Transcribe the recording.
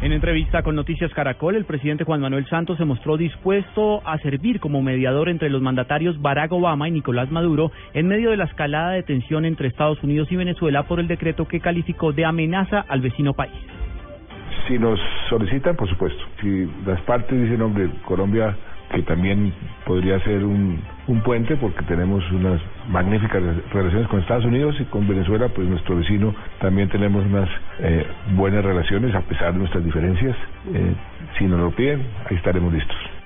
En entrevista con Noticias Caracol, el presidente Juan Manuel Santos se mostró dispuesto a servir como mediador entre los mandatarios Barack Obama y Nicolás Maduro en medio de la escalada de tensión entre Estados Unidos y Venezuela por el decreto que calificó de amenaza al vecino país. Si nos solicitan, por supuesto. Si las partes dicen, hombre, Colombia que también podría ser un, un puente porque tenemos unas magníficas relaciones con Estados Unidos y con Venezuela, pues nuestro vecino también tenemos unas eh, buenas relaciones a pesar de nuestras diferencias. Eh, si nos lo piden, ahí estaremos listos.